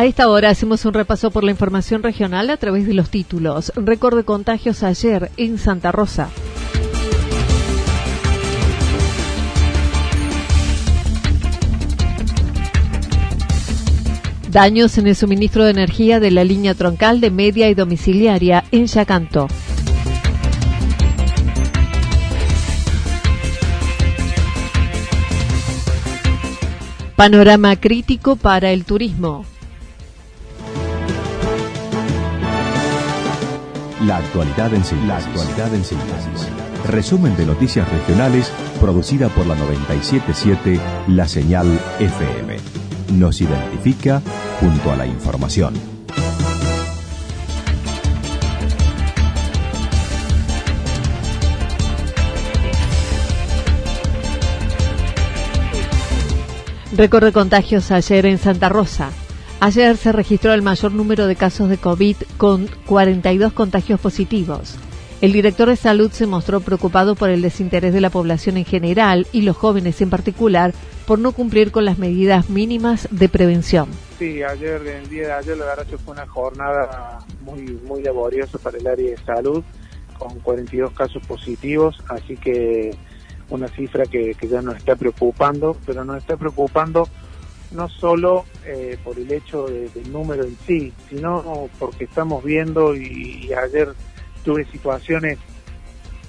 A esta hora hacemos un repaso por la información regional a través de los títulos. Récord de contagios ayer en Santa Rosa. Daños en el suministro de energía de la línea troncal de media y domiciliaria en Yacanto. Panorama crítico para el turismo. La actualidad en síntesis. La actualidad en síntesis. Resumen de noticias regionales producida por la 977 La Señal FM. Nos identifica junto a la información. Récord de contagios ayer en Santa Rosa. Ayer se registró el mayor número de casos de COVID con 42 contagios positivos. El director de salud se mostró preocupado por el desinterés de la población en general y los jóvenes en particular por no cumplir con las medidas mínimas de prevención. Sí, ayer, el día de ayer, la verdad que fue una jornada muy, muy laboriosa para el área de salud, con 42 casos positivos, así que una cifra que, que ya nos está preocupando, pero nos está preocupando no solo eh, por el hecho de- del número en sí, sino porque estamos viendo y, ayer tuve situaciones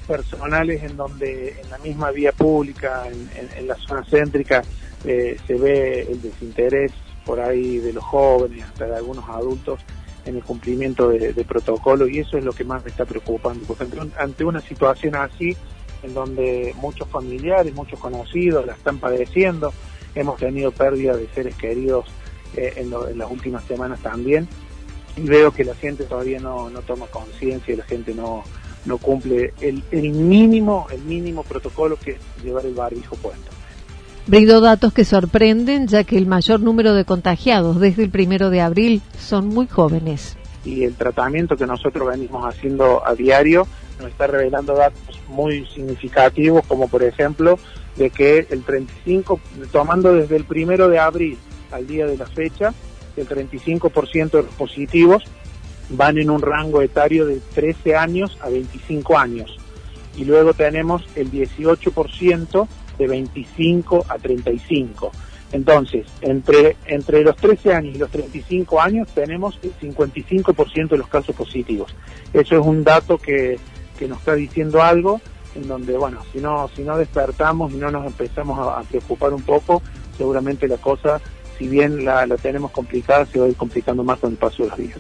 personales en donde en la misma vía pública, en, la zona céntrica, eh, se ve el desinterés por ahí de los jóvenes, hasta de algunos adultos, en el cumplimiento de, de protocolo y eso es lo que más me está preocupando, porque ante una situación así, en donde muchos familiares, muchos conocidos la están padeciendo, hemos tenido pérdida de seres queridos eh, en, lo- en las últimas semanas también y veo que la gente todavía no, no toma conciencia y la gente no, no cumple el, el mínimo el mínimo protocolo que es llevar el barbijo puesto. Brindó datos que sorprenden ya que el mayor número de contagiados desde el primero de abril son muy jóvenes. Y el tratamiento que nosotros venimos haciendo a diario nos está revelando datos muy significativos, como por ejemplo de que el 35, tomando desde el primero de abril al día de la fecha, el 35% de los positivos van en un rango etario de 13 años a 25 años. Y luego tenemos el 18% de 25 a 35. Entonces, entre, entre los 13 años y los 35 años tenemos el 55% de los casos positivos. Eso es un dato que, que nos está diciendo algo en donde, bueno, si no, si no despertamos y no nos empezamos a, preocupar un poco, seguramente la cosa, si bien la, la tenemos complicada, se va a ir complicando más con el paso de los días.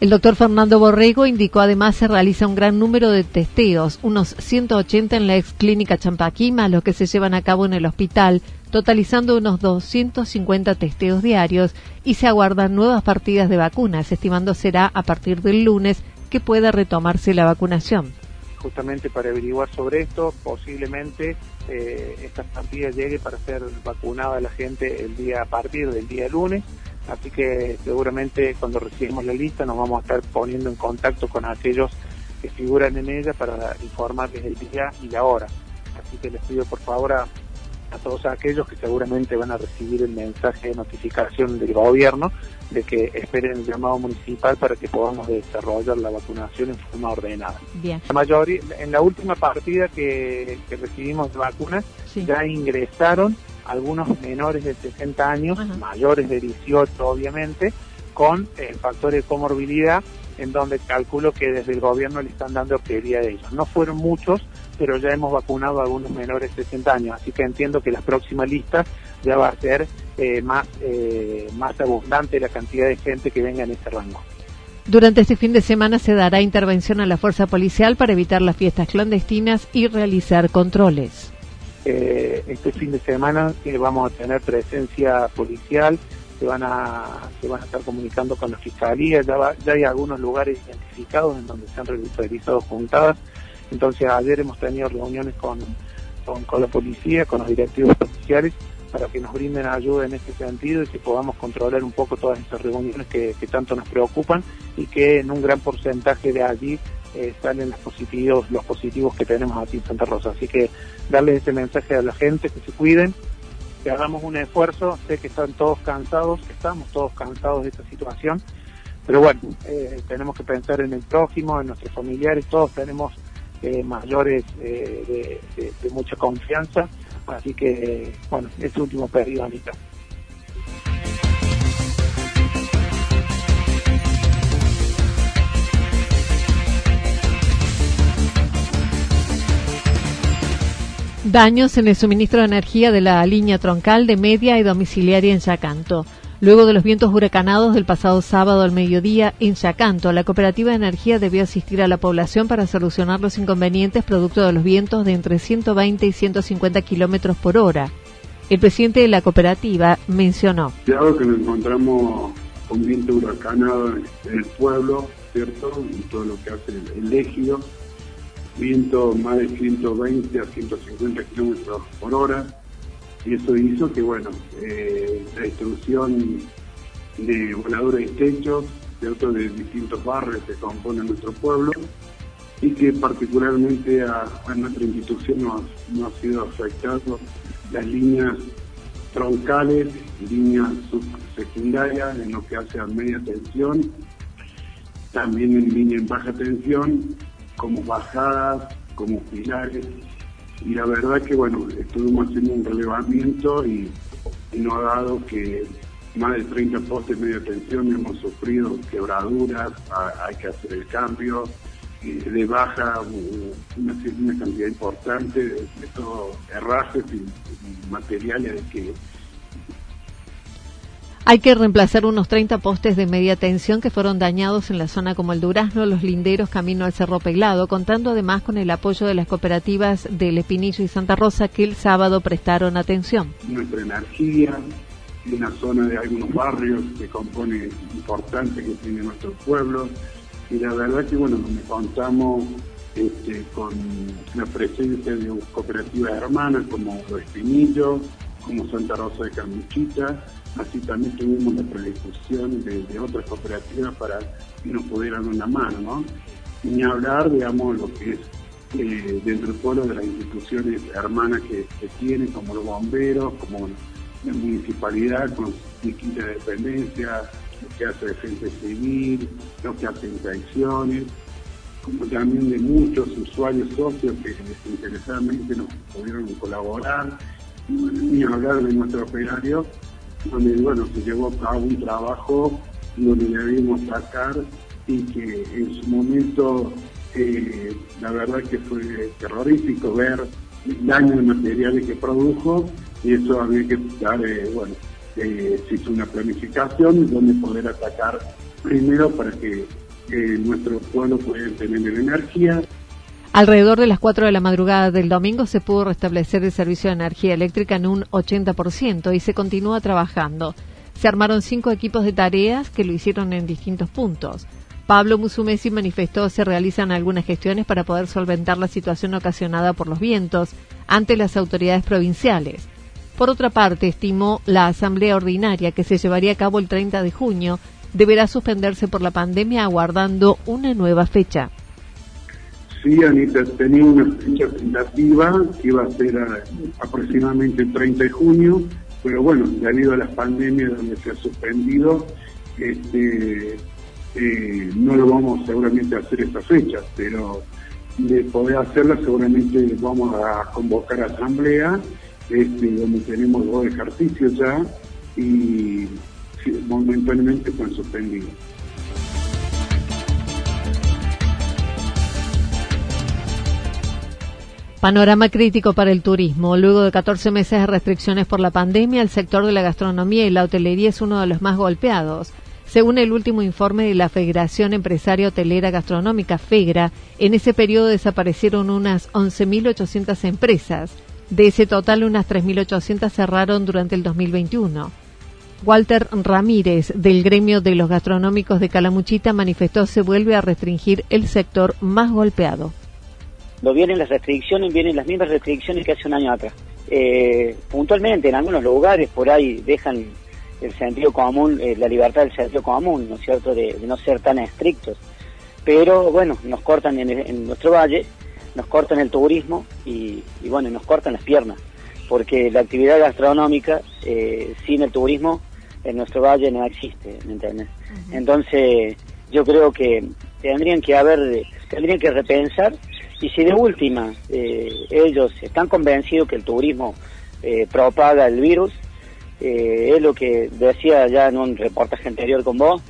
El doctor Fernando Borrego indicó además se realiza un gran número de testeos, unos 180 en la ex clínica Champaquí, más los que se llevan a cabo en el hospital, totalizando unos 250 testeos diarios y se aguardan nuevas partidas de vacunas, estimando será a partir del lunes que pueda retomarse la vacunación. justamente para averiguar sobre esto, posiblemente eh, esta partida llegue para ser vacunada la gente el día a partir del día lunes, así que seguramente cuando recibimos la lista nos vamos a estar poniendo en contacto con aquellos que figuran en ella para informarles el día y la hora. Así que les pido por favor a, a todos aquellos que seguramente van a recibir el mensaje de notificación del gobierno de que esperen el llamado municipal para que podamos desarrollar la vacunación en forma ordenada. Bien. La mayoría, en la última partida que, que recibimos de vacunas, Sí. ya ingresaron algunos menores de 60 años, Ajá. mayores de 18 obviamente, con el factor de comorbilidad, en donde calculo que desde el gobierno le están dando prioridad a ellos. No fueron muchos, pero ya hemos vacunado a algunos menores de 60 años, así que entiendo que la próxima lista ya va a ser eh, más, eh, más abundante la cantidad de gente que venga en ese rango. Durante este fin de semana se dará intervención a la fuerza policial para evitar las fiestas clandestinas y realizar controles. Eh, este fin de semana eh, vamos a tener presencia policial, se van a se van a estar comunicando con la fiscalía, ya, va- ya hay algunos lugares identificados en donde se han reali- realizado juntadas, entonces ayer hemos tenido reuniones con, con, con la policía, con los directivos policiales, para que nos brinden ayuda en este sentido y que podamos controlar un poco todas esas reuniones que, tanto nos preocupan y que en un gran porcentaje de allí eh, salen los positivos, los positivos que tenemos aquí en Santa Rosa. Así que darles ese mensaje a la gente, que se cuiden, que hagamos un esfuerzo. Sé que están todos cansados, que estamos todos cansados de esta situación, pero bueno, eh, tenemos que pensar en el prójimo, en nuestros familiares, todos tenemos eh, mayores eh, de, mucha confianza, así que bueno, este último periodo, Anita. Daños en el suministro de energía de la línea troncal de media y domiciliaria en Yacanto. Luego de los vientos huracanados del pasado sábado al mediodía en Yacanto, la cooperativa de energía debió asistir a la población para solucionar los inconvenientes producto de los vientos de entre 120 y 150 kilómetros por hora. El presidente de la cooperativa mencionó. Dado que nos encontramos con viento huracanado en el pueblo, ¿cierto? Y todo lo que hace el ejido, viento más de 120 a 150 kilómetros por hora, y eso hizo que, bueno, eh, la destrucción de voladores y techos, ¿cierto? De distintos barrios que componen nuestro pueblo, y que particularmente a, nuestra institución no, ha- no ha sido afectado las líneas troncales, líneas subsecundarias en lo que hace a media tensión, también en línea en baja tensión, como bajadas, como pilares. Y la verdad que bueno, estuvimos haciendo un relevamiento y, y nos ha dado que más de 30 postes de media tensión hemos sufrido quebraduras, ha- hay que hacer el cambio, y de baja una, cantidad importante de, de todo herrajes y, y materiales que Hay que reemplazar unos 30 postes de media tensión que fueron dañados en la zona como el Durazno, Los Linderos, camino al Cerro Pelado, contando además con el apoyo de las cooperativas del Espinillo y Santa Rosa que el sábado prestaron atención. nuestra energía, en la zona de algunos barrios que compone importante que tiene nuestro pueblo. Y la verdad que bueno, me contamos este, con la presencia de cooperativas hermanas como Los Espinillos, como Santa Rosa de Camuchita, así también tuvimos la predisposición de, otras cooperativas para que nos pudieran una mano, ¿no? Ni hablar, digamos, lo que es eh, dentro del pueblo de las instituciones hermanas que, que tiene, como los bomberos, como la municipalidad con distintas dependencias, lo que hace defensa civil, lo que hace inspecciones, como también de muchos usuarios socios que desinteresadamente nos pudieron colaborar, ni hablar de nuestro operario, donde bueno, se llevó a cabo un trabajo donde debimos sacar y que en su momento eh, la verdad que fue terrorífico ver el daño de materiales que produjo y eso había que dar, eh, bueno, eh, se hizo una planificación donde poder atacar primero para que eh, nuestro pueblo pueda tener energía Alrededor de las 4 de la madrugada del domingo se pudo restablecer el servicio de energía eléctrica en un 80% y se continúa trabajando. Se armaron cinco equipos de tareas que lo hicieron en distintos puntos. Pablo Musumesi manifestó se realizan algunas gestiones para poder solventar la situación ocasionada por los vientos ante las autoridades provinciales. Por otra parte, estimó la asamblea ordinaria que se llevaría a cabo el 30 de junio deberá suspenderse por la pandemia aguardando una nueva fecha. Sí, Anita, tenía una fecha tentativa que iba a ser aproximadamente el 30 de junio, pero bueno, debido a las pandemias donde se ha suspendido, este, eh, no lo vamos seguramente a hacer esta fecha, pero de poder hacerla seguramente vamos a convocar asamblea, este, donde tenemos dos ejercicios ya y momentáneamente están suspendidos. Panorama crítico para el turismo. Luego de 14 meses de restricciones por la pandemia, el sector de la gastronomía y la hotelería es uno de los más golpeados. Según el último informe de la Federación Empresaria Hotelera Gastronómica, FEGRA, en ese periodo desaparecieron unas 11.800 empresas. De ese total, unas 3.800 cerraron durante el 2021. Walter Ramírez, del gremio de los gastronómicos de Calamuchita, manifestó se vuelve a restringir el sector más golpeado no vienen las restricciones, vienen las mismas restricciones que hace un año atrás. Eh, puntualmente, en algunos lugares por ahí dejan el sentido común, eh, la libertad del sentido común, ¿no es cierto?, de, no ser tan estrictos. Pero bueno, nos cortan en, nuestro valle, nos cortan el turismo y, bueno, nos cortan las piernas, porque la actividad gastronómica eh, sin el turismo en nuestro valle no existe, ¿me entiendes? Entonces, yo creo que tendrían que haber, tendrían que repensar y si de última eh, ellos están convencidos que el turismo eh, propaga el virus, eh, es lo que decía ya en un reportaje anterior con vos,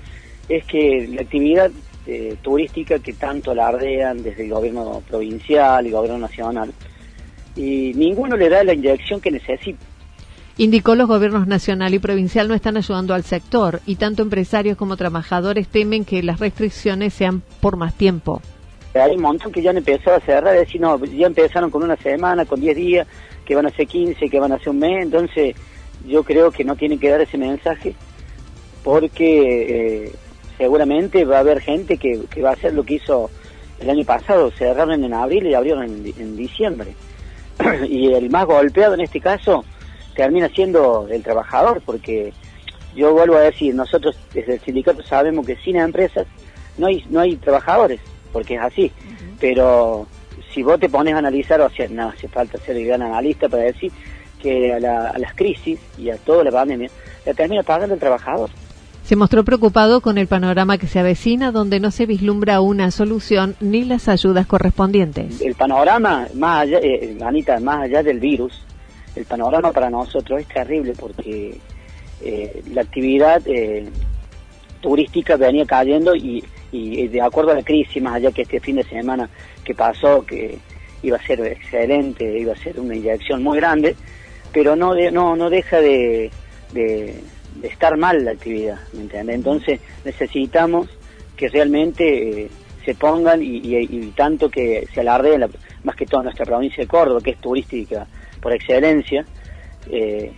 es que la actividad turística que tanto alardean desde el gobierno provincial y gobierno nacional, y ninguno le da la inyección que necesita. Indicó los gobiernos nacional y provincial no están ayudando al sector y tanto empresarios como trabajadores temen que las restricciones sean por más tiempo hay un montón que ya han empezado a cerrar, es decir, no, ya empezaron con una semana, con 10 días, que van a ser 15, que van a ser un mes, entonces yo creo que no tienen que dar ese mensaje porque eh, seguramente va a haber gente que, va a hacer lo que hizo el año pasado, cerraron en abril y abrieron en, diciembre. y el más golpeado en este caso termina siendo el trabajador, porque yo vuelvo a decir, nosotros desde el sindicato sabemos que sin empresas no hay, no hay trabajadores porque es así. Pero si vos te pones a analizar, o sea, no hace falta ser el gran analista para decir que a, las crisis y a toda la pandemia la termina pagando el trabajador. Se mostró preocupado con el panorama que se avecina, donde no se vislumbra una solución ni las ayudas correspondientes. El panorama, más allá, eh, Anita, más allá del virus, el panorama para nosotros es terrible porque eh, la actividad eh, turística venía cayendo y y de acuerdo a la crisis, más allá que este fin de semana que pasó, que iba a ser excelente, iba a ser una inyección muy grande, pero no no no deja de, de, estar mal la actividad, ¿me entiendes? Entonces necesitamos que realmente eh, se pongan y, tanto que se alarde, más que toda nuestra provincia de Córdoba, que es turística por excelencia, eh,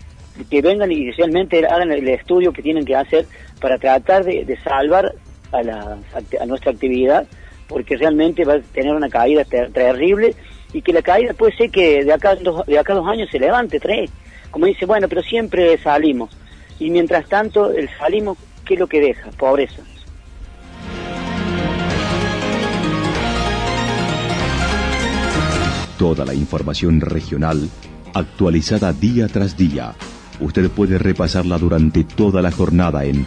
que vengan y realmente hagan el estudio que tienen que hacer para tratar de salvar a, la, a nuestra actividad, porque realmente va a tener una caída terrible y que la caída puede ser que de acá, dos, de acá dos años se levante, tres. Como dice, bueno, pero siempre salimos. Y mientras tanto, el salimos, ¿qué es lo que deja? Pobreza. Toda la información regional actualizada día tras día. Usted puede repasarla durante toda la jornada en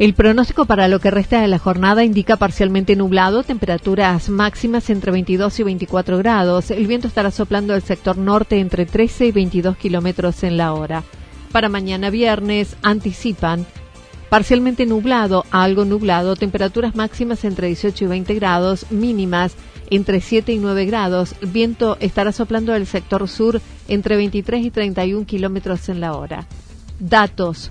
El pronóstico para lo que resta de la jornada indica parcialmente nublado, temperaturas máximas entre 22 y 24 grados. El viento estará soplando del sector norte entre 13 y 22 kilómetros en la hora. Para mañana viernes anticipan parcialmente nublado algo nublado, temperaturas máximas entre 18 y 20 grados, mínimas entre 7 y 9 grados. El viento estará soplando del sector sur entre 23 y 31 kilómetros en la hora. Datos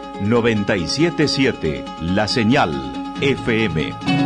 977 La Señal FM.